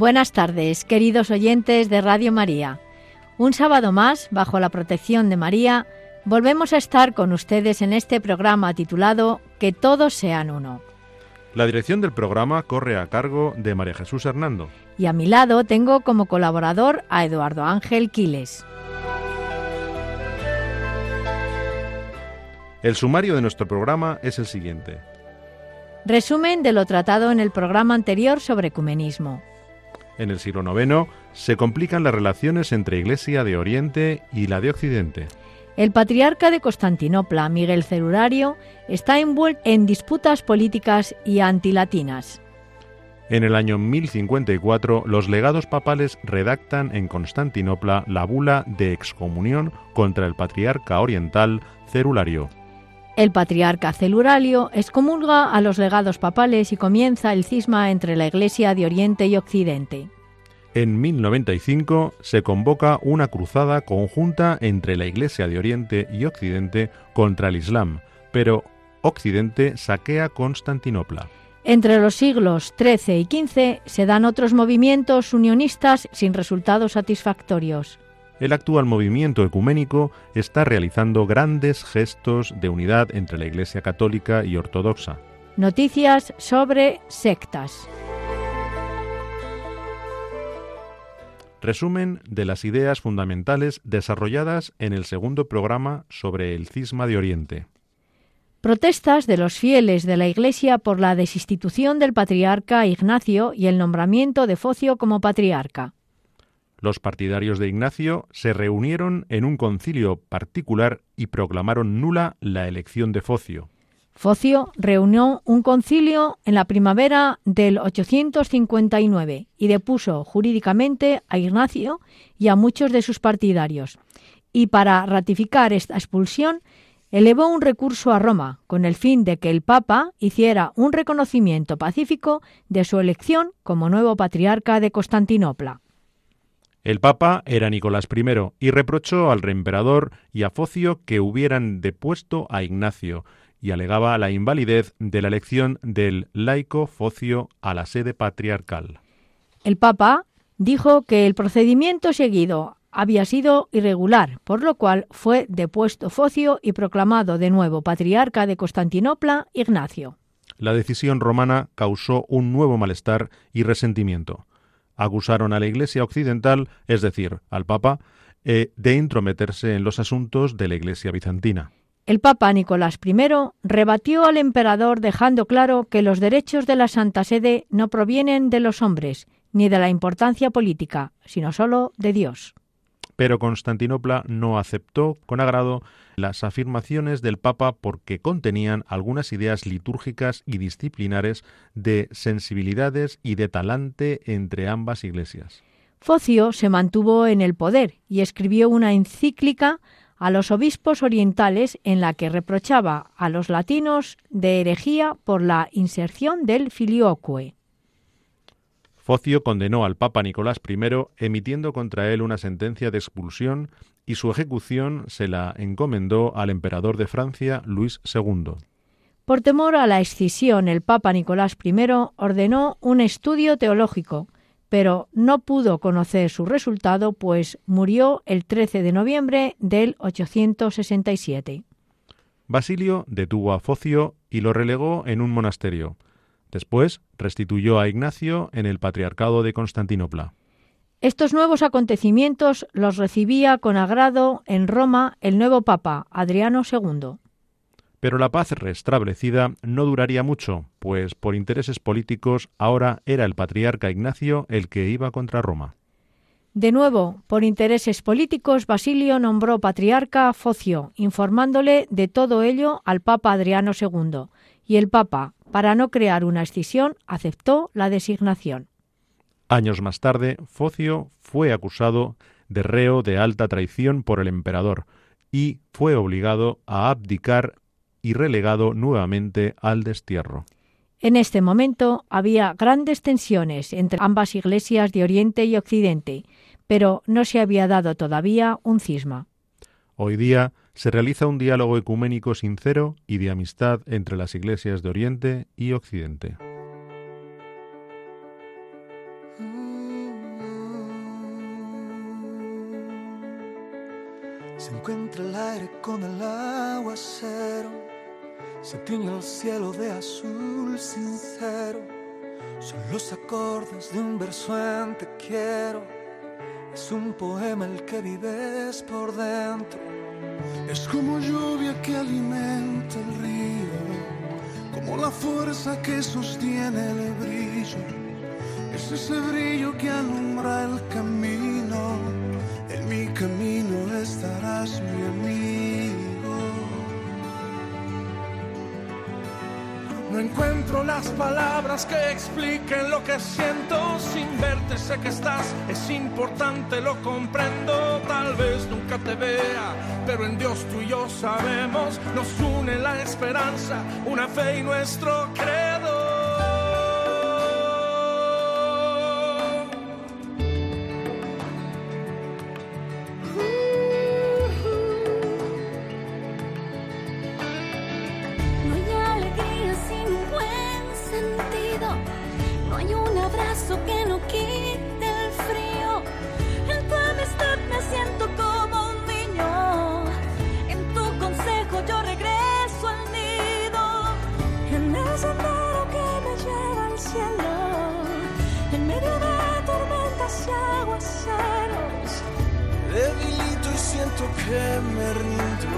Buenas tardes, queridos oyentes de Radio María. Un sábado más, bajo la protección de María, volvemos a estar con ustedes en este programa titulado Que todos sean uno. La dirección del programa corre a cargo de María Jesús Hernando. Y a mi lado tengo como colaborador a Eduardo Ángel Quiles. El sumario de nuestro programa es el siguiente. Resumen de lo tratado en el programa anterior sobre ecumenismo. En el siglo IX se complican las relaciones entre Iglesia de Oriente y la de Occidente. El patriarca de Constantinopla, Miguel Celulario, está envuelto en disputas políticas y antilatinas. En el año 1054, los legados papales redactan en Constantinopla la bula de excomunión contra el patriarca oriental Celulario. El patriarca Celulario excomulga a los legados papales y comienza el cisma entre la Iglesia de Oriente y Occidente. En 1095 se convoca una cruzada conjunta entre la Iglesia de Oriente y Occidente contra el Islam, pero Occidente saquea Constantinopla. Entre los siglos XIII y XV se dan otros movimientos unionistas sin resultados satisfactorios el actual movimiento ecuménico está realizando grandes gestos de unidad entre la Iglesia católica y ortodoxa. Noticias sobre sectas. Resumen de las ideas fundamentales desarrolladas en el segundo programa sobre el cisma de Oriente. Protestas de los fieles de la Iglesia por la desinstitución del patriarca Ignacio y el nombramiento de Focio como patriarca. Los partidarios de Ignacio se reunieron en un concilio particular y proclamaron nula la elección de Focio. Focio reunió un concilio en la primavera del 859 y depuso jurídicamente a Ignacio y a muchos de sus partidarios. Y para ratificar esta expulsión, elevó un recurso a Roma con el fin de que el Papa hiciera un reconocimiento pacífico de su elección como nuevo patriarca de Constantinopla. El Papa era Nicolás I y reprochó al reemperador y a Focio que hubieran depuesto a Ignacio y alegaba la invalidez de la elección del laico Focio a la sede patriarcal. El Papa dijo que el procedimiento seguido había sido irregular, por lo cual fue depuesto Focio y proclamado de nuevo patriarca de Constantinopla Ignacio. La decisión romana causó un nuevo malestar y resentimiento acusaron a la Iglesia occidental, es decir, al Papa, eh, de intrometerse en los asuntos de la Iglesia bizantina. El Papa Nicolás I rebatió al emperador dejando claro que los derechos de la Santa Sede no provienen de los hombres ni de la importancia política, sino solo de Dios pero Constantinopla no aceptó con agrado las afirmaciones del Papa porque contenían algunas ideas litúrgicas y disciplinares de sensibilidades y de talante entre ambas iglesias. Focio se mantuvo en el poder y escribió una encíclica a los obispos orientales en la que reprochaba a los latinos de herejía por la inserción del filioque. Focio condenó al Papa Nicolás I emitiendo contra él una sentencia de expulsión y su ejecución se la encomendó al emperador de Francia, Luis II. Por temor a la escisión, el Papa Nicolás I ordenó un estudio teológico, pero no pudo conocer su resultado, pues murió el 13 de noviembre del 867. Basilio detuvo a Focio y lo relegó en un monasterio. Después restituyó a Ignacio en el Patriarcado de Constantinopla. Estos nuevos acontecimientos los recibía con agrado en Roma el nuevo Papa, Adriano II. Pero la paz restablecida no duraría mucho, pues por intereses políticos ahora era el patriarca Ignacio el que iba contra Roma. De nuevo, por intereses políticos, Basilio nombró patriarca a Focio, informándole de todo ello al Papa Adriano II, y el Papa, para no crear una escisión, aceptó la designación. Años más tarde, Focio fue acusado de reo de alta traición por el emperador y fue obligado a abdicar y relegado nuevamente al destierro. En este momento había grandes tensiones entre ambas iglesias de Oriente y Occidente, pero no se había dado todavía un cisma. Hoy día se realiza un diálogo ecuménico sincero y de amistad entre las iglesias de Oriente y Occidente. Se encuentra el aire con el aguacero, se tiñe el cielo de azul sincero. Son los acordes de un verso en te quiero. Es un poema el que vives por dentro. Es como lluvia que alimenta el río, como la fuerza que sostiene el brillo. Es ese brillo que alumbra el camino. En mi camino estarás mi amigo. No encuentro las palabras que expliquen lo que siento. Sin verte sé que estás, es importante, lo comprendo. Tal vez nunca te vea, pero en Dios tú y yo sabemos. Nos une la esperanza, una fe y nuestro credo. Y aguaceros. Debilito y siento que me rindo.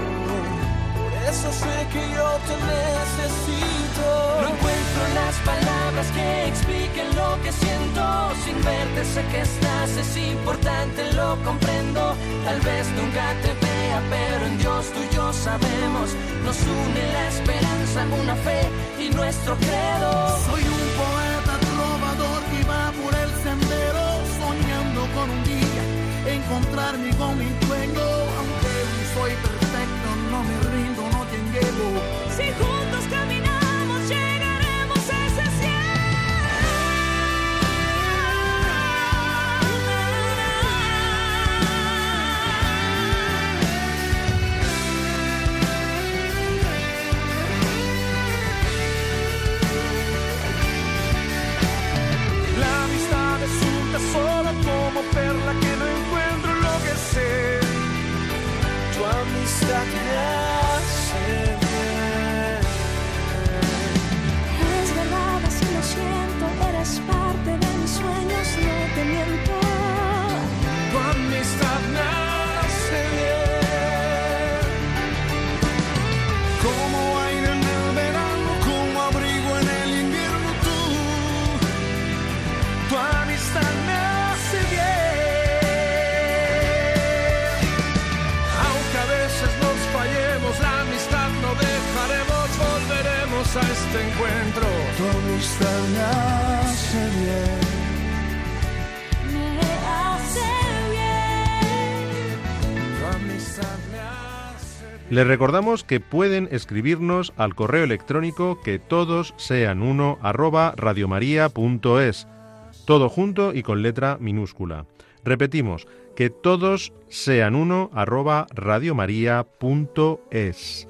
Por eso sé que yo te necesito. No encuentro las palabras que expliquen lo que siento. Sin verte sé que estás, es importante, lo comprendo. Tal vez nunca te vea, pero en Dios tú y yo sabemos. Nos une la esperanza, una fe y nuestro credo. Soy un a este encuentro. Tu amistad me hace bien. Me hace bien. Tu amistad me hace bien. Les recordamos que pueden escribirnos al correo electrónico que todos sean uno arroba radiomaria.es, todo junto y con letra minúscula. Repetimos, que todos sean uno arroba radiomaria.es.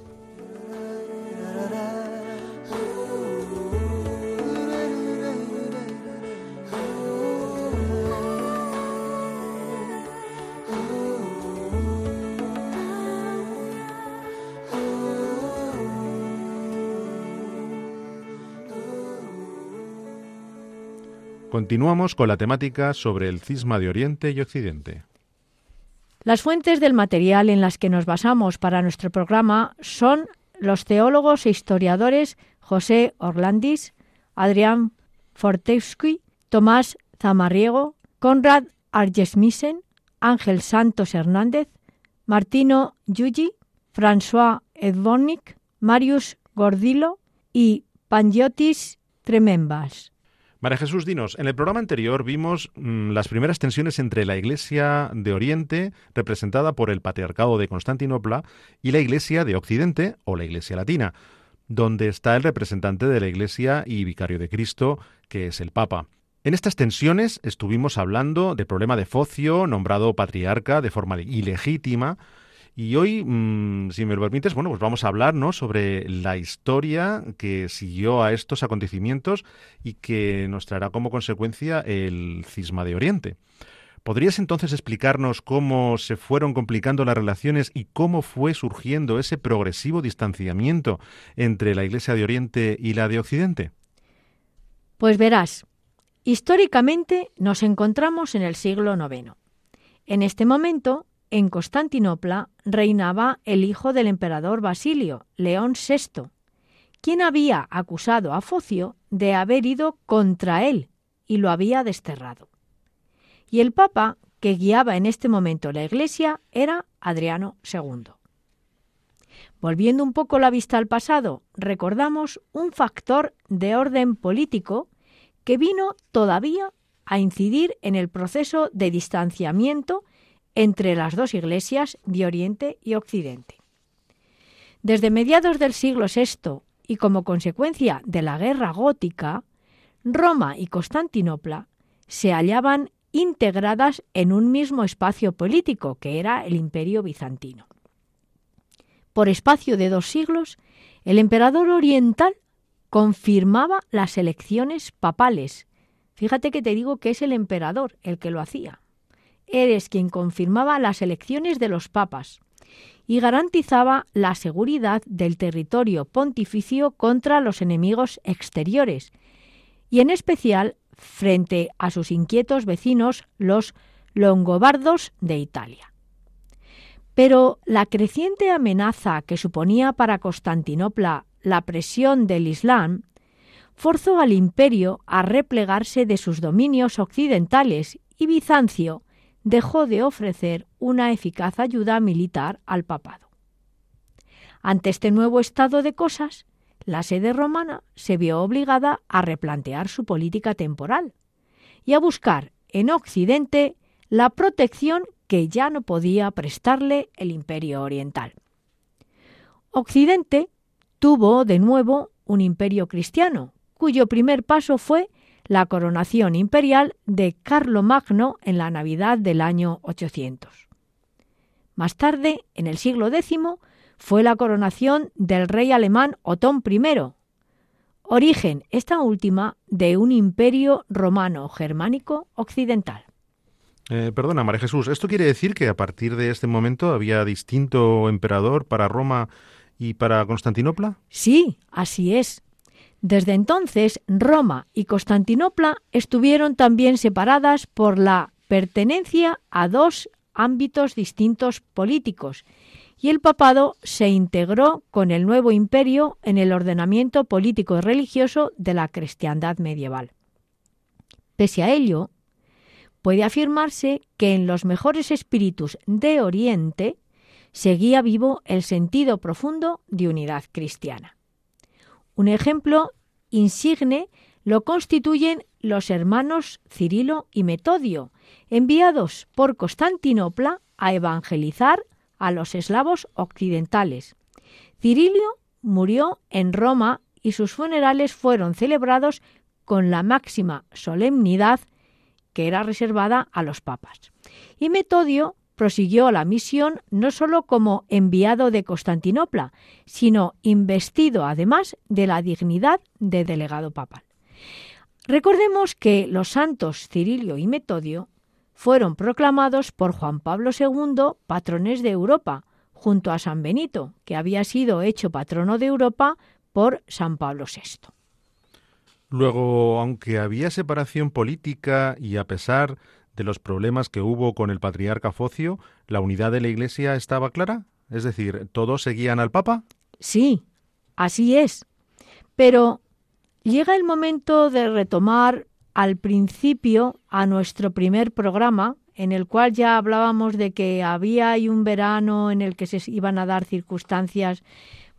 Continuamos con la temática sobre el cisma de Oriente y Occidente. Las fuentes del material en las que nos basamos para nuestro programa son los teólogos e historiadores José Orlandis, Adrián Fortewski, Tomás Zamarriego, Conrad Argesmissen, Ángel Santos Hernández, Martino Yugi, François Edvornik, Marius Gordilo y Pangiotis Tremembas. María Jesús, dinos, en el programa anterior vimos mm, las primeras tensiones entre la Iglesia de Oriente, representada por el Patriarcado de Constantinopla, y la Iglesia de Occidente, o la Iglesia Latina, donde está el representante de la Iglesia y vicario de Cristo, que es el Papa. En estas tensiones estuvimos hablando del problema de Focio, nombrado patriarca de forma ilegítima, y hoy, mm, si me lo permites, bueno, pues vamos a hablar ¿no? sobre la historia que siguió a estos acontecimientos y que nos traerá como consecuencia el cisma de Oriente. ¿Podrías entonces explicarnos cómo se fueron complicando las relaciones y cómo fue surgiendo ese progresivo distanciamiento entre la Iglesia de Oriente y la de Occidente? Pues verás, históricamente nos encontramos en el siglo IX. En este momento, en Constantinopla reinaba el hijo del emperador Basilio, León VI, quien había acusado a Focio de haber ido contra él y lo había desterrado. Y el papa que guiaba en este momento la Iglesia era Adriano II. Volviendo un poco la vista al pasado, recordamos un factor de orden político que vino todavía a incidir en el proceso de distanciamiento entre las dos iglesias de Oriente y Occidente. Desde mediados del siglo VI y como consecuencia de la guerra gótica, Roma y Constantinopla se hallaban integradas en un mismo espacio político, que era el imperio bizantino. Por espacio de dos siglos, el emperador oriental confirmaba las elecciones papales. Fíjate que te digo que es el emperador el que lo hacía eres quien confirmaba las elecciones de los papas y garantizaba la seguridad del territorio pontificio contra los enemigos exteriores, y en especial frente a sus inquietos vecinos, los longobardos de Italia. Pero la creciente amenaza que suponía para Constantinopla la presión del Islam forzó al imperio a replegarse de sus dominios occidentales y Bizancio dejó de ofrecer una eficaz ayuda militar al papado. Ante este nuevo estado de cosas, la sede romana se vio obligada a replantear su política temporal y a buscar en Occidente la protección que ya no podía prestarle el imperio oriental. Occidente tuvo de nuevo un imperio cristiano, cuyo primer paso fue la coronación imperial de Carlomagno en la Navidad del año 800. Más tarde, en el siglo X, fue la coronación del rey alemán Otón I, origen esta última de un imperio romano germánico occidental. Eh, perdona, María Jesús, ¿esto quiere decir que a partir de este momento había distinto emperador para Roma y para Constantinopla? Sí, así es. Desde entonces, Roma y Constantinopla estuvieron también separadas por la pertenencia a dos ámbitos distintos políticos, y el papado se integró con el nuevo imperio en el ordenamiento político y religioso de la cristiandad medieval. Pese a ello, puede afirmarse que en los mejores espíritus de Oriente seguía vivo el sentido profundo de unidad cristiana. Un ejemplo insigne lo constituyen los hermanos Cirilo y Metodio, enviados por Constantinopla a evangelizar a los eslavos occidentales. Cirilio murió en Roma y sus funerales fueron celebrados con la máxima solemnidad que era reservada a los papas. Y Metodio prosiguió la misión no sólo como enviado de Constantinopla, sino investido además de la dignidad de delegado papal. Recordemos que los santos Cirilio y Metodio fueron proclamados por Juan Pablo II patrones de Europa, junto a San Benito, que había sido hecho patrono de Europa por San Pablo VI. Luego, aunque había separación política y a pesar de los problemas que hubo con el patriarca Focio, ¿la unidad de la Iglesia estaba clara? Es decir, ¿todos seguían al Papa? Sí, así es. Pero llega el momento de retomar al principio a nuestro primer programa, en el cual ya hablábamos de que había un verano en el que se iban a dar circunstancias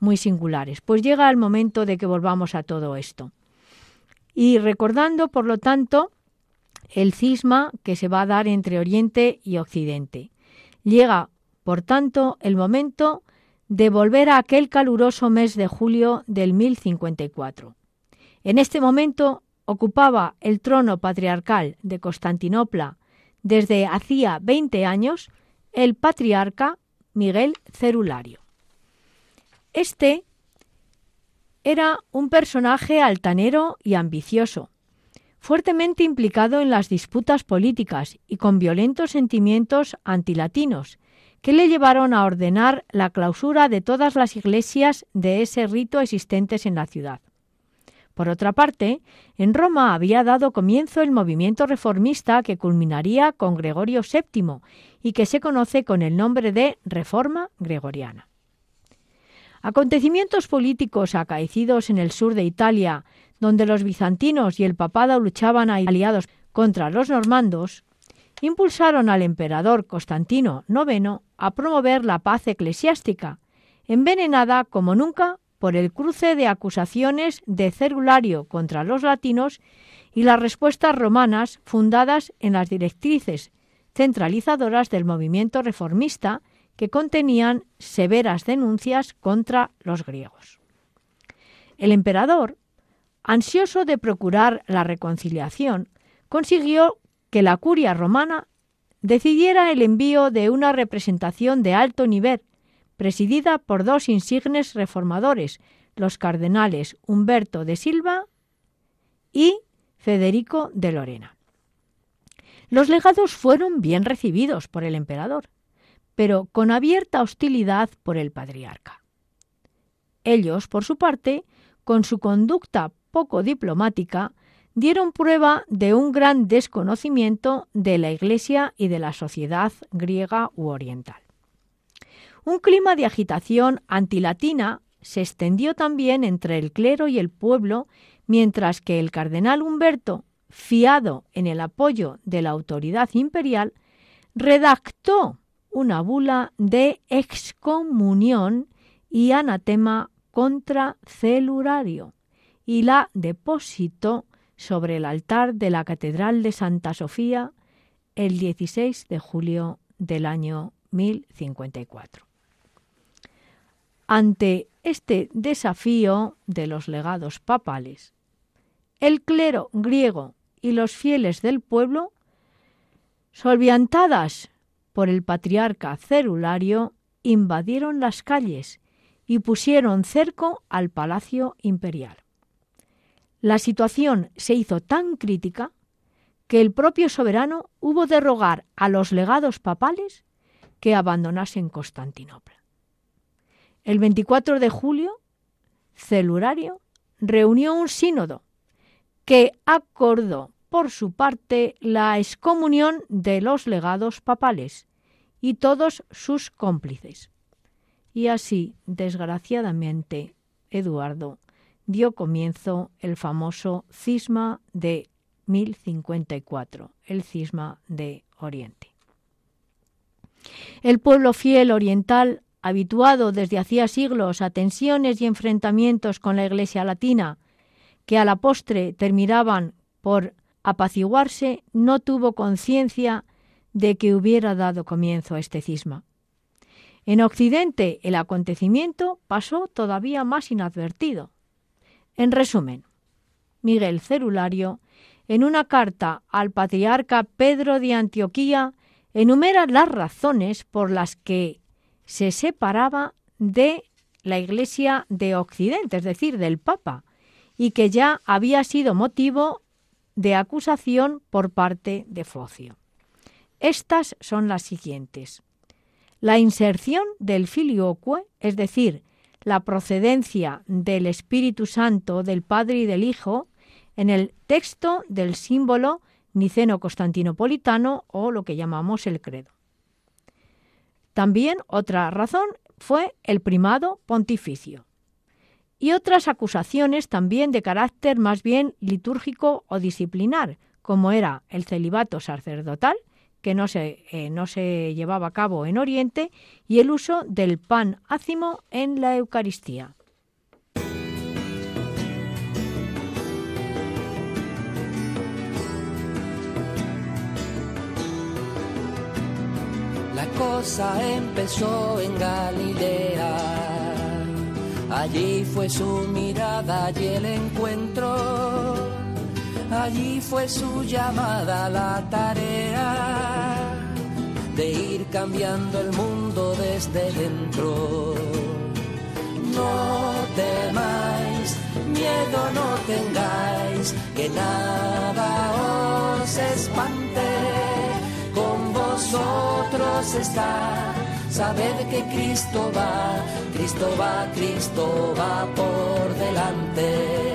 muy singulares. Pues llega el momento de que volvamos a todo esto. y recordando, por lo tanto, el cisma que se va a dar entre Oriente y Occidente. Llega, por tanto, el momento de volver a aquel caluroso mes de julio del 1054. En este momento ocupaba el trono patriarcal de Constantinopla desde hacía 20 años el patriarca Miguel Cerulario. Este era un personaje altanero y ambicioso, fuertemente implicado en las disputas políticas y con violentos sentimientos antilatinos, que le llevaron a ordenar la clausura de todas las iglesias de ese rito existentes en la ciudad. Por otra parte, en Roma había dado comienzo el movimiento reformista que culminaría con Gregorio VII y que se conoce con el nombre de Reforma Gregoriana. Acontecimientos políticos acaecidos en el sur de Italia donde los bizantinos y el papado luchaban aliados contra los normandos, impulsaron al emperador Constantino IX a promover la paz eclesiástica, envenenada como nunca por el cruce de acusaciones de Cerulario contra los latinos y las respuestas romanas fundadas en las directrices centralizadoras del movimiento reformista que contenían severas denuncias contra los griegos. El emperador ansioso de procurar la reconciliación, consiguió que la curia romana decidiera el envío de una representación de alto nivel, presidida por dos insignes reformadores, los cardenales Humberto de Silva y Federico de Lorena. Los legados fueron bien recibidos por el emperador, pero con abierta hostilidad por el patriarca. Ellos, por su parte, con su conducta poco diplomática, dieron prueba de un gran desconocimiento de la Iglesia y de la sociedad griega u oriental. Un clima de agitación antilatina se extendió también entre el clero y el pueblo, mientras que el cardenal Humberto, fiado en el apoyo de la autoridad imperial, redactó una bula de excomunión y anatema contra Celurario, y la depositó sobre el altar de la Catedral de Santa Sofía el 16 de julio del año 1054. Ante este desafío de los legados papales, el clero griego y los fieles del pueblo, solviantadas por el patriarca Cerulario, invadieron las calles y pusieron cerco al palacio imperial. La situación se hizo tan crítica que el propio soberano hubo de rogar a los legados papales que abandonasen Constantinopla. El 24 de julio, Celurario reunió un sínodo que acordó por su parte la excomunión de los legados papales y todos sus cómplices. Y así, desgraciadamente, Eduardo dio comienzo el famoso cisma de 1054, el cisma de Oriente. El pueblo fiel oriental, habituado desde hacía siglos a tensiones y enfrentamientos con la Iglesia latina, que a la postre terminaban por apaciguarse, no tuvo conciencia de que hubiera dado comienzo a este cisma. En Occidente el acontecimiento pasó todavía más inadvertido. En resumen, Miguel Cerulario, en una carta al patriarca Pedro de Antioquía, enumera las razones por las que se separaba de la Iglesia de Occidente, es decir, del Papa, y que ya había sido motivo de acusación por parte de Focio. Estas son las siguientes. La inserción del filioque, es decir, la procedencia del Espíritu Santo, del Padre y del Hijo, en el texto del símbolo niceno-constantinopolitano o lo que llamamos el credo. También otra razón fue el primado pontificio y otras acusaciones también de carácter más bien litúrgico o disciplinar, como era el celibato sacerdotal que no se, eh, no se llevaba a cabo en Oriente, y el uso del pan ácimo en la Eucaristía. La cosa empezó en Galilea, allí fue su mirada y el encuentro Allí fue su llamada, la tarea de ir cambiando el mundo desde dentro. No temáis, miedo no tengáis, que nada os espante. Con vosotros está, sabed que Cristo va, Cristo va, Cristo va por delante.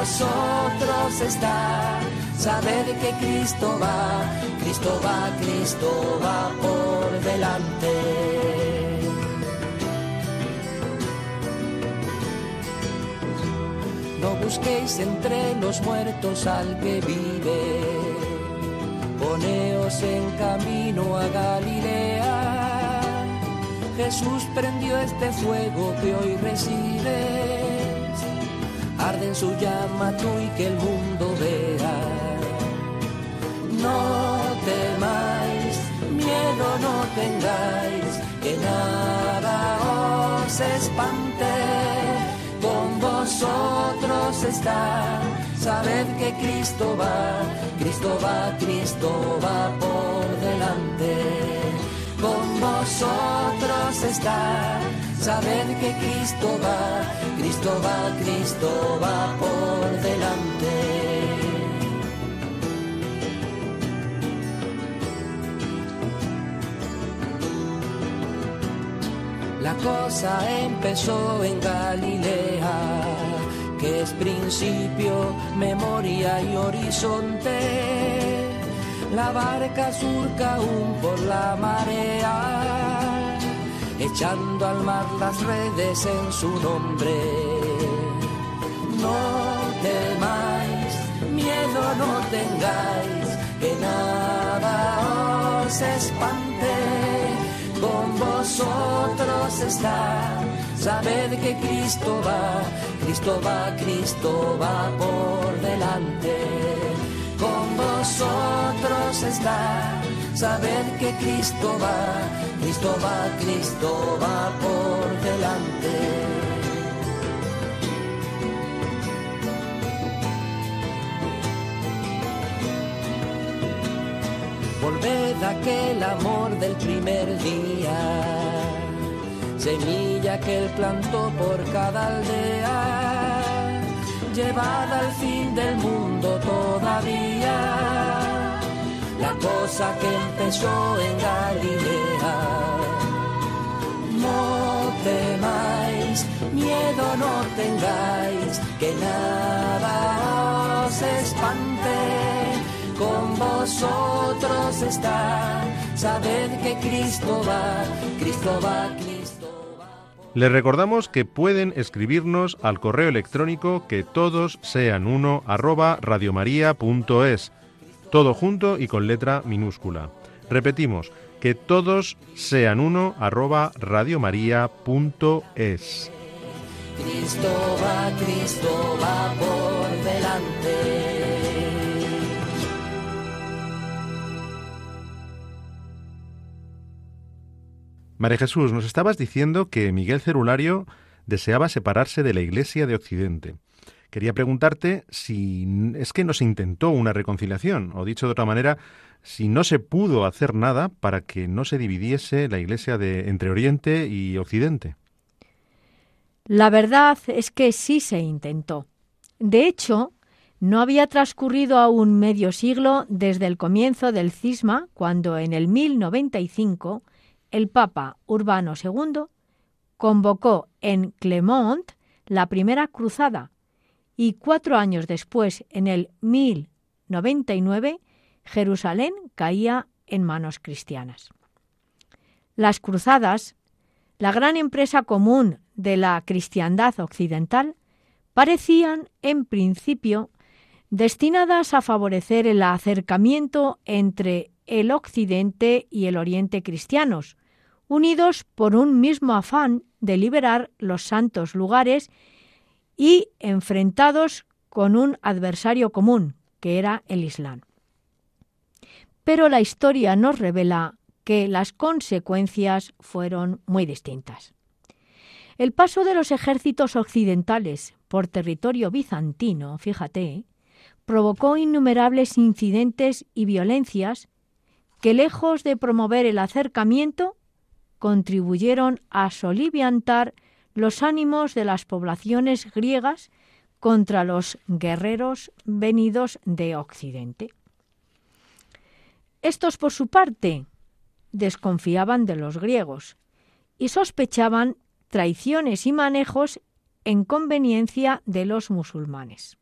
Vosotros está, sabed que Cristo va, Cristo va, Cristo va por delante. No busquéis entre los muertos al que vive. Poneos en camino a Galilea. Jesús prendió este fuego que hoy recibes. Arde en su llama tú y que el mundo vea. No temáis, miedo no tengáis, que nada os espante con vosotros está. Sabed que Cristo va, Cristo va, Cristo va por delante. Con vosotros está. Sabed que Cristo va, Cristo va, Cristo va por delante. La cosa empezó en Galilea, que es principio, memoria y horizonte. La barca surca aún por la marea, echando al mar las redes en su nombre. No temáis, miedo no tengáis, que nada os espante con vosotros está. Sabed que Cristo va, Cristo va, Cristo va por delante. Con vosotros está. Sabed que Cristo va, Cristo va, Cristo va por delante. Volved aquel amor del primer día, semilla que él plantó por cada aldea, llevada al fin del mundo cosa que empezó en Galilea. No temáis, miedo no tengáis, que nada os espante con vosotros está. Sabed que Cristo va, Cristo va, Cristo va. Les recordamos que pueden escribirnos al correo electrónico que todos sean uno arroba radiomaria.es, todo junto y con letra minúscula. Repetimos, que todos sean uno arroba radiomaria.es. Cristo va, Cristo va por delante. María Jesús, nos estabas diciendo que Miguel Cerulario deseaba separarse de la Iglesia de Occidente. Quería preguntarte si es que no se intentó una reconciliación, o dicho de otra manera, si no se pudo hacer nada para que no se dividiese la Iglesia de entre Oriente y Occidente. La verdad es que sí se intentó. De hecho, no había transcurrido aún medio siglo desde el comienzo del cisma, cuando en el 1095 el Papa Urbano II convocó en Clermont la primera cruzada y cuatro años después, en el 1099, Jerusalén caía en manos cristianas. Las cruzadas, la gran empresa común de la cristiandad occidental, parecían, en principio, destinadas a favorecer el acercamiento entre el occidente y el oriente cristianos, unidos por un mismo afán de liberar los santos lugares y enfrentados con un adversario común, que era el Islam. Pero la historia nos revela que las consecuencias fueron muy distintas. El paso de los ejércitos occidentales por territorio bizantino, fíjate, provocó innumerables incidentes y violencias que, lejos de promover el acercamiento, contribuyeron a soliviantar los ánimos de las poblaciones griegas contra los guerreros venidos de Occidente. Estos, por su parte, desconfiaban de los griegos y sospechaban traiciones y manejos en conveniencia de los musulmanes.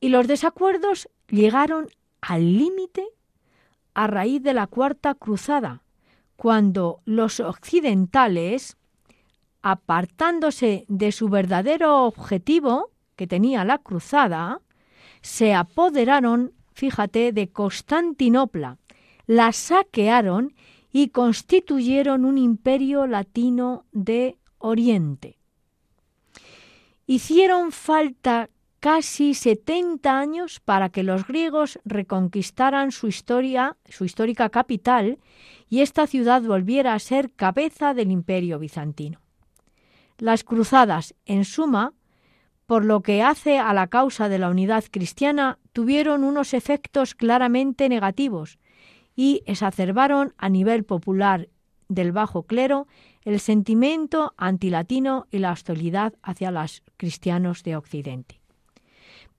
Y los desacuerdos llegaron al límite a raíz de la Cuarta Cruzada, cuando los occidentales, apartándose de su verdadero objetivo que tenía la cruzada, se apoderaron, fíjate, de Constantinopla, la saquearon y constituyeron un imperio latino de Oriente. Hicieron falta casi 70 años para que los griegos reconquistaran su historia, su histórica capital, y esta ciudad volviera a ser cabeza del imperio bizantino. Las cruzadas, en suma, por lo que hace a la causa de la unidad cristiana, tuvieron unos efectos claramente negativos y exacerbaron a nivel popular del bajo clero el sentimiento antilatino y la hostilidad hacia los cristianos de Occidente.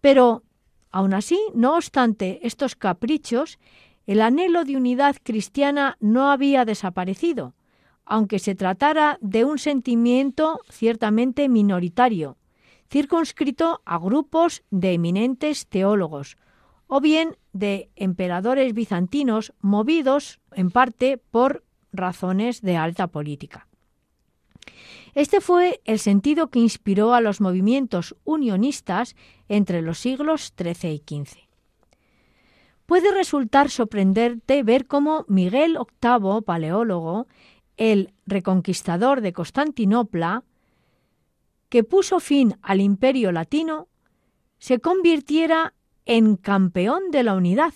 Pero, aun así, no obstante estos caprichos, el anhelo de unidad cristiana no había desaparecido, aunque se tratara de un sentimiento ciertamente minoritario, circunscrito a grupos de eminentes teólogos, o bien de emperadores bizantinos movidos en parte por razones de alta política. Este fue el sentido que inspiró a los movimientos unionistas entre los siglos XIII y XV. Puede resultar sorprendente ver cómo Miguel VIII, paleólogo, el reconquistador de Constantinopla, que puso fin al imperio latino, se convirtiera en campeón de la unidad,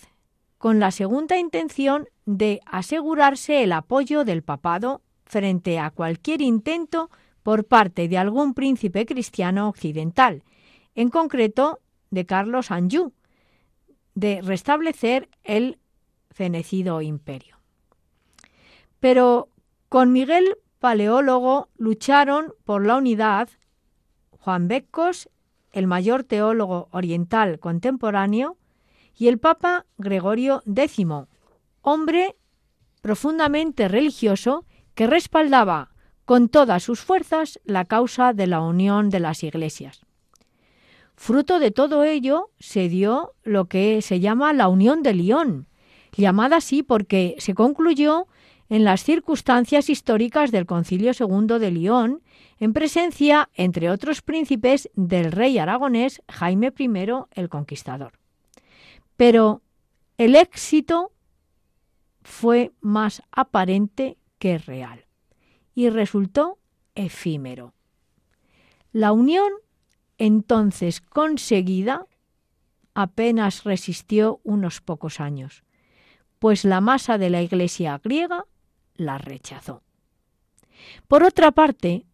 con la segunda intención de asegurarse el apoyo del papado frente a cualquier intento por parte de algún príncipe cristiano occidental, en concreto de Carlos Anjou, de restablecer el fenecido imperio. Pero con Miguel Paleólogo lucharon por la unidad Juan Beccos, el mayor teólogo oriental contemporáneo, y el Papa Gregorio X, hombre profundamente religioso que respaldaba con todas sus fuerzas la causa de la unión de las iglesias. Fruto de todo ello se dio lo que se llama la Unión de Lyon, llamada así porque se concluyó en las circunstancias históricas del Concilio II de Lyon, en presencia, entre otros príncipes, del rey aragonés Jaime I el Conquistador. Pero el éxito fue más aparente que real y resultó efímero. La unión entonces conseguida apenas resistió unos pocos años, pues la masa de la Iglesia griega la rechazó. Por otra parte,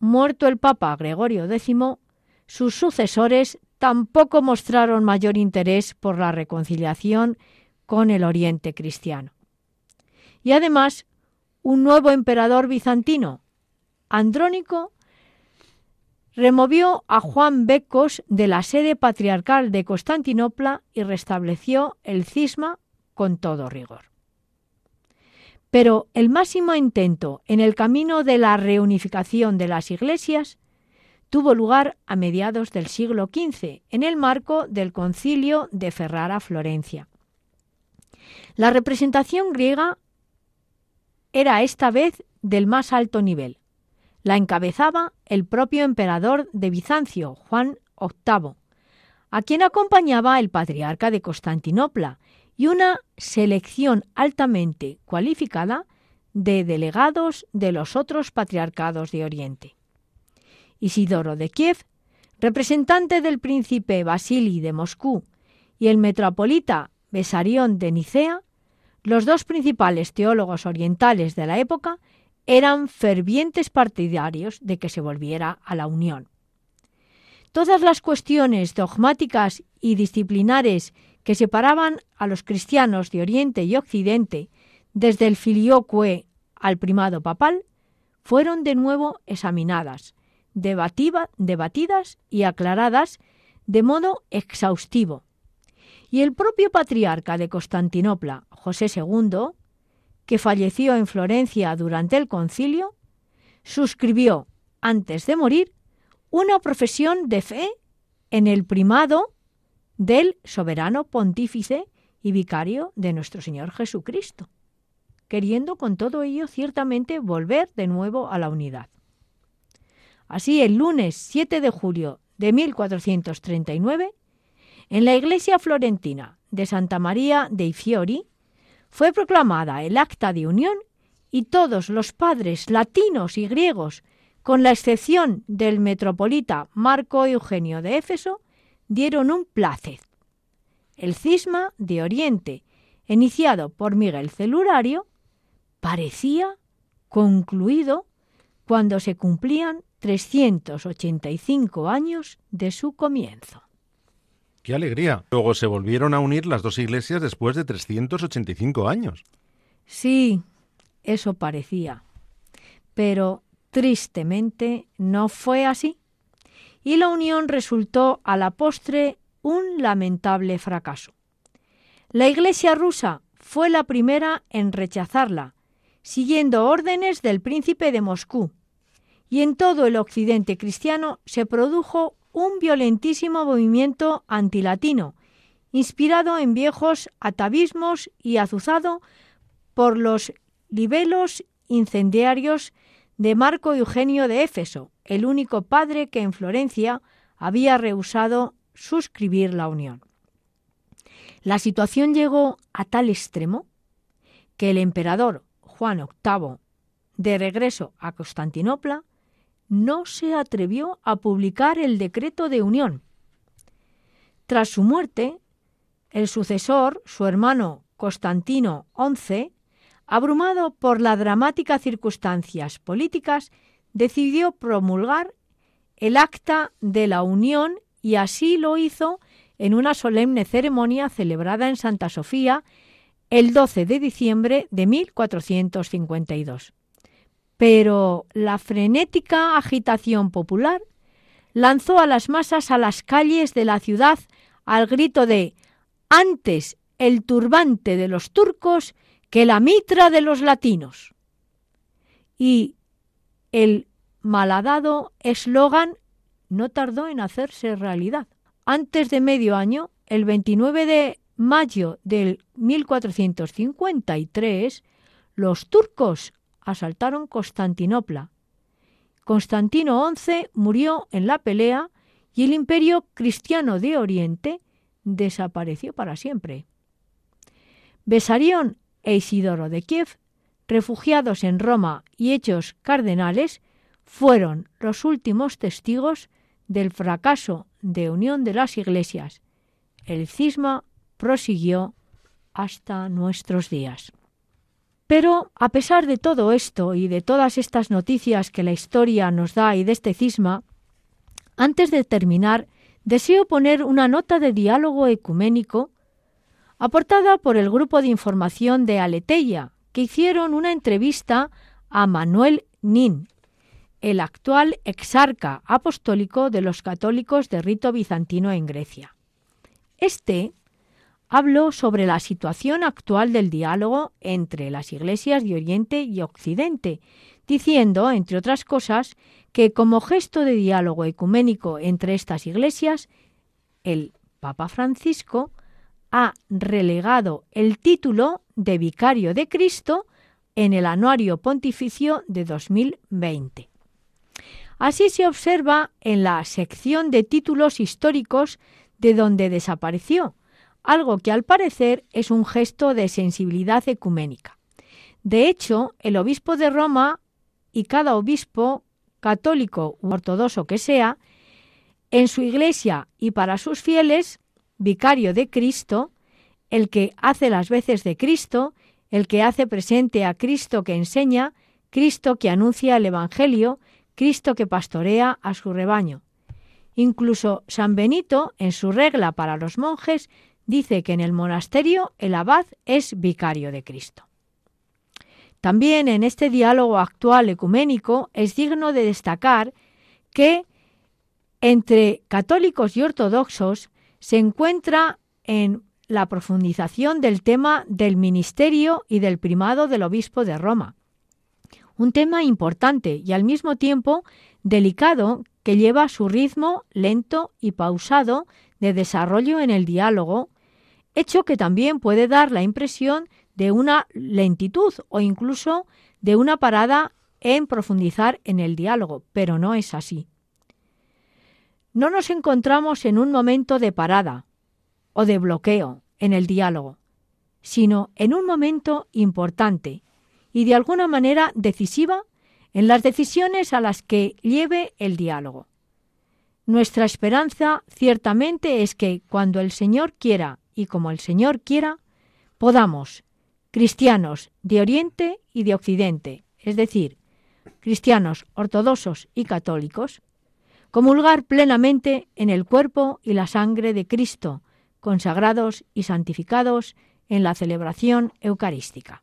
muerto el Papa Gregorio X, sus sucesores tampoco mostraron mayor interés por la reconciliación con el Oriente cristiano. Y además, un nuevo emperador bizantino, Andrónico, removió a Juan Becos de la sede patriarcal de Constantinopla y restableció el cisma con todo rigor. Pero el máximo intento en el camino de la reunificación de las iglesias tuvo lugar a mediados del siglo XV, en el marco del concilio de Ferrara-Florencia. La representación griega era esta vez del más alto nivel. La encabezaba el propio emperador de Bizancio, Juan VIII, a quien acompañaba el patriarca de Constantinopla y una selección altamente cualificada de delegados de los otros patriarcados de Oriente. Isidoro de Kiev, representante del príncipe Basili de Moscú y el metropolita Besarión de Nicea, Los dos principales teólogos orientales de la época eran fervientes partidarios de que se volviera a la unión. Todas las cuestiones dogmáticas y disciplinares que separaban a los cristianos de Oriente y Occidente, desde el filioque al primado papal, fueron de nuevo examinadas, debatidas y aclaradas de modo exhaustivo. Y el propio patriarca de Constantinopla, José II, que falleció en Florencia durante el concilio, suscribió, antes de morir, una profesión de fe en el primado del soberano pontífice y vicario de nuestro Señor Jesucristo, queriendo con todo ello ciertamente volver de nuevo a la unidad. Así, el lunes 7 de julio de 1439, en la iglesia florentina de Santa María dei Fiori, fue proclamada el acta de unión y todos los padres latinos y griegos, con la excepción del metropolita Marco Eugenio de Éfeso, dieron un placet. El cisma de Oriente, iniciado por Miguel Celurario, parecía concluido cuando se cumplían 385 años de su comienzo. ¡Qué alegría! Luego se volvieron a unir las dos iglesias después de 385 años. Sí, eso parecía. Pero tristemente no fue así. Y la unión resultó a la postre un lamentable fracaso. La Iglesia rusa fue la primera en rechazarla, siguiendo órdenes del príncipe de Moscú, y en todo el occidente cristiano se produjo un violentísimo movimiento antilatino, inspirado en viejos atavismos y azuzado por los libelos incendiarios de Marco Eugenio de Éfeso, el único padre que en Florencia había rehusado suscribir la unión. La situación llegó a tal extremo que el emperador Juan VIII, de regreso a Constantinopla, no se atrevió a publicar el decreto de unión. Tras su muerte, el sucesor, su hermano Constantino XI, abrumado por las dramáticas circunstancias políticas, decidió promulgar el acta de la unión y así lo hizo en una solemne ceremonia celebrada en Santa Sofía el 12 de diciembre de 1452 pero la frenética agitación popular lanzó a las masas a las calles de la ciudad al grito de antes el turbante de los turcos que la mitra de los latinos. Y el malhadado eslogan no tardó en hacerse realidad. Antes de medio año, el 29 de mayo del 1453, los turcos asaltaron Constantinopla. Constantino XI murió en la pelea y el imperio cristiano de Oriente desapareció para siempre. Besarión e Isidoro de Kiev, refugiados en Roma y hechos cardenales, fueron los últimos testigos del fracaso de unión de las iglesias. El cisma prosiguió hasta nuestros días. Pero a pesar de todo esto y de todas estas noticias que la historia nos da y de este cisma, antes de terminar, deseo poner una nota de diálogo ecuménico aportada por el grupo de información de Aleteia, que hicieron una entrevista a Manuel Nin, el actual exarca apostólico de los católicos de rito bizantino en Grecia. Este habló sobre la situación actual del diálogo entre las iglesias de Oriente y Occidente, diciendo, entre otras cosas, que como gesto de diálogo ecuménico entre estas iglesias, el Papa Francisco ha relegado el título de Vicario de Cristo en el Anuario Pontificio de 2020. Así se observa en la sección de títulos históricos de donde desapareció, algo que al parecer es un gesto de sensibilidad ecuménica. De hecho, el obispo de Roma y cada obispo, católico u ortodoxo que sea, en su iglesia y para sus fieles, vicario de Cristo, el que hace las veces de Cristo, el que hace presente a Cristo que enseña, Cristo que anuncia el Evangelio, Cristo que pastorea a su rebaño. Incluso San Benito, en su regla para los monjes, dice que en el monasterio el abad es vicario de Cristo. También en este diálogo actual ecuménico es digno de destacar que entre católicos y ortodoxos se encuentra en la profundización del tema del ministerio y del primado del obispo de Roma. Un tema importante y al mismo tiempo delicado que lleva su ritmo lento y pausado de desarrollo en el diálogo, hecho que también puede dar la impresión de una lentitud o incluso de una parada en profundizar en el diálogo, pero no es así. No nos encontramos en un momento de parada o de bloqueo en el diálogo, sino en un momento importante y de alguna manera decisiva en las decisiones a las que lleve el diálogo. Nuestra esperanza ciertamente es que cuando el Señor quiera y como el Señor quiera, podamos, cristianos de Oriente y de Occidente, es decir, cristianos ortodoxos y católicos, comulgar plenamente en el cuerpo y la sangre de Cristo, consagrados y santificados en la celebración eucarística.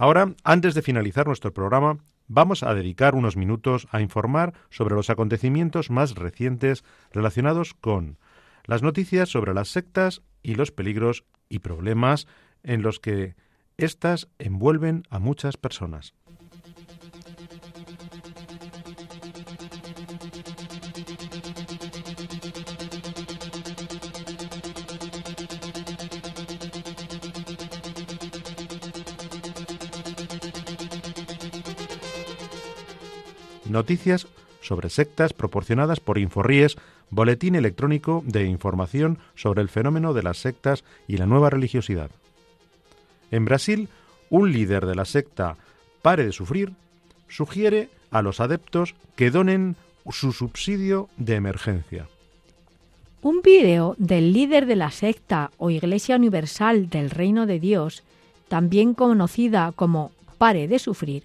Ahora, antes de finalizar nuestro programa, vamos a dedicar unos minutos a informar sobre los acontecimientos más recientes relacionados con las noticias sobre las sectas y los peligros y problemas en los que éstas envuelven a muchas personas. Noticias sobre sectas proporcionadas por Inforríes, boletín electrónico de información sobre el fenómeno de las sectas y la nueva religiosidad. En Brasil, un líder de la secta Pare de Sufrir sugiere a los adeptos que donen su subsidio de emergencia. Un vídeo del líder de la secta o Iglesia Universal del Reino de Dios, también conocida como Pare de Sufrir,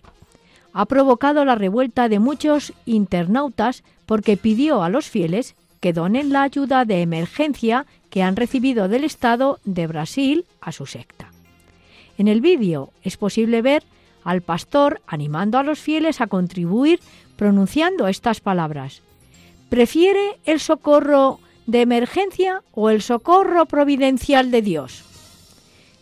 ha provocado la revuelta de muchos internautas porque pidió a los fieles que donen la ayuda de emergencia que han recibido del Estado de Brasil a su secta. En el vídeo es posible ver al pastor animando a los fieles a contribuir pronunciando estas palabras. ¿Prefiere el socorro de emergencia o el socorro providencial de Dios?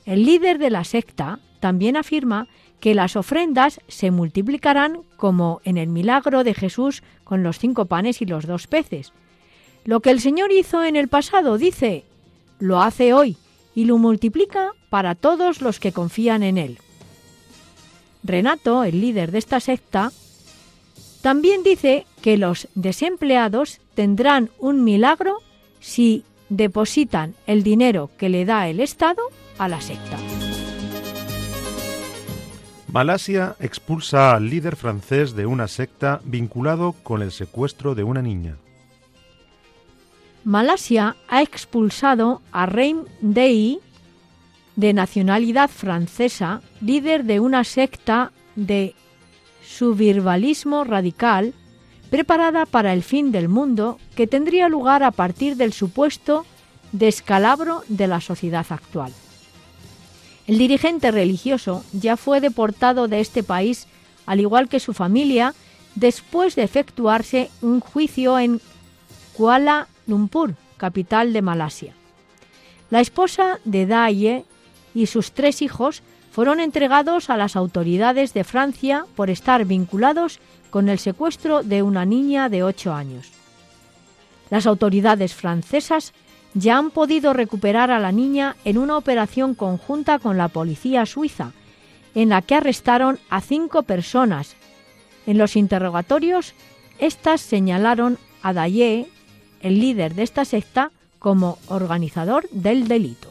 El líder de la secta también afirma que las ofrendas se multiplicarán como en el milagro de Jesús con los cinco panes y los dos peces. Lo que el Señor hizo en el pasado, dice, lo hace hoy y lo multiplica para todos los que confían en Él. Renato, el líder de esta secta, también dice que los desempleados tendrán un milagro si depositan el dinero que le da el Estado a la secta. Malasia expulsa al líder francés de una secta vinculado con el secuestro de una niña. Malasia ha expulsado a Reim Dei, de nacionalidad francesa, líder de una secta de subirvalismo radical preparada para el fin del mundo que tendría lugar a partir del supuesto descalabro de la sociedad actual. El dirigente religioso ya fue deportado de este país, al igual que su familia, después de efectuarse un juicio en Kuala Lumpur, capital de Malasia. La esposa de Daye y sus tres hijos fueron entregados a las autoridades de Francia por estar vinculados con el secuestro de una niña de ocho años. Las autoridades francesas ya han podido recuperar a la niña en una operación conjunta con la policía suiza, en la que arrestaron a cinco personas. En los interrogatorios, estas señalaron a Daye, el líder de esta secta, como organizador del delito.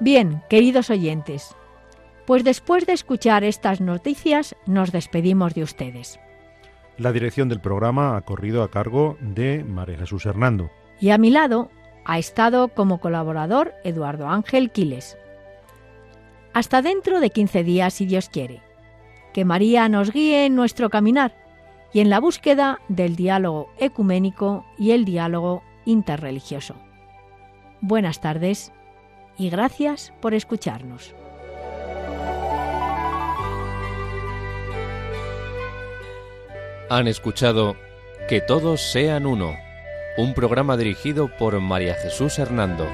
Bien, queridos oyentes, pues después de escuchar estas noticias nos despedimos de ustedes. La dirección del programa ha corrido a cargo de María Jesús Hernando. Y a mi lado ha estado como colaborador Eduardo Ángel Quiles. Hasta dentro de 15 días, si Dios quiere. Que María nos guíe en nuestro caminar y en la búsqueda del diálogo ecuménico y el diálogo interreligioso. Buenas tardes y gracias por escucharnos. Han escuchado Que todos sean uno, un programa dirigido por María Jesús Hernando.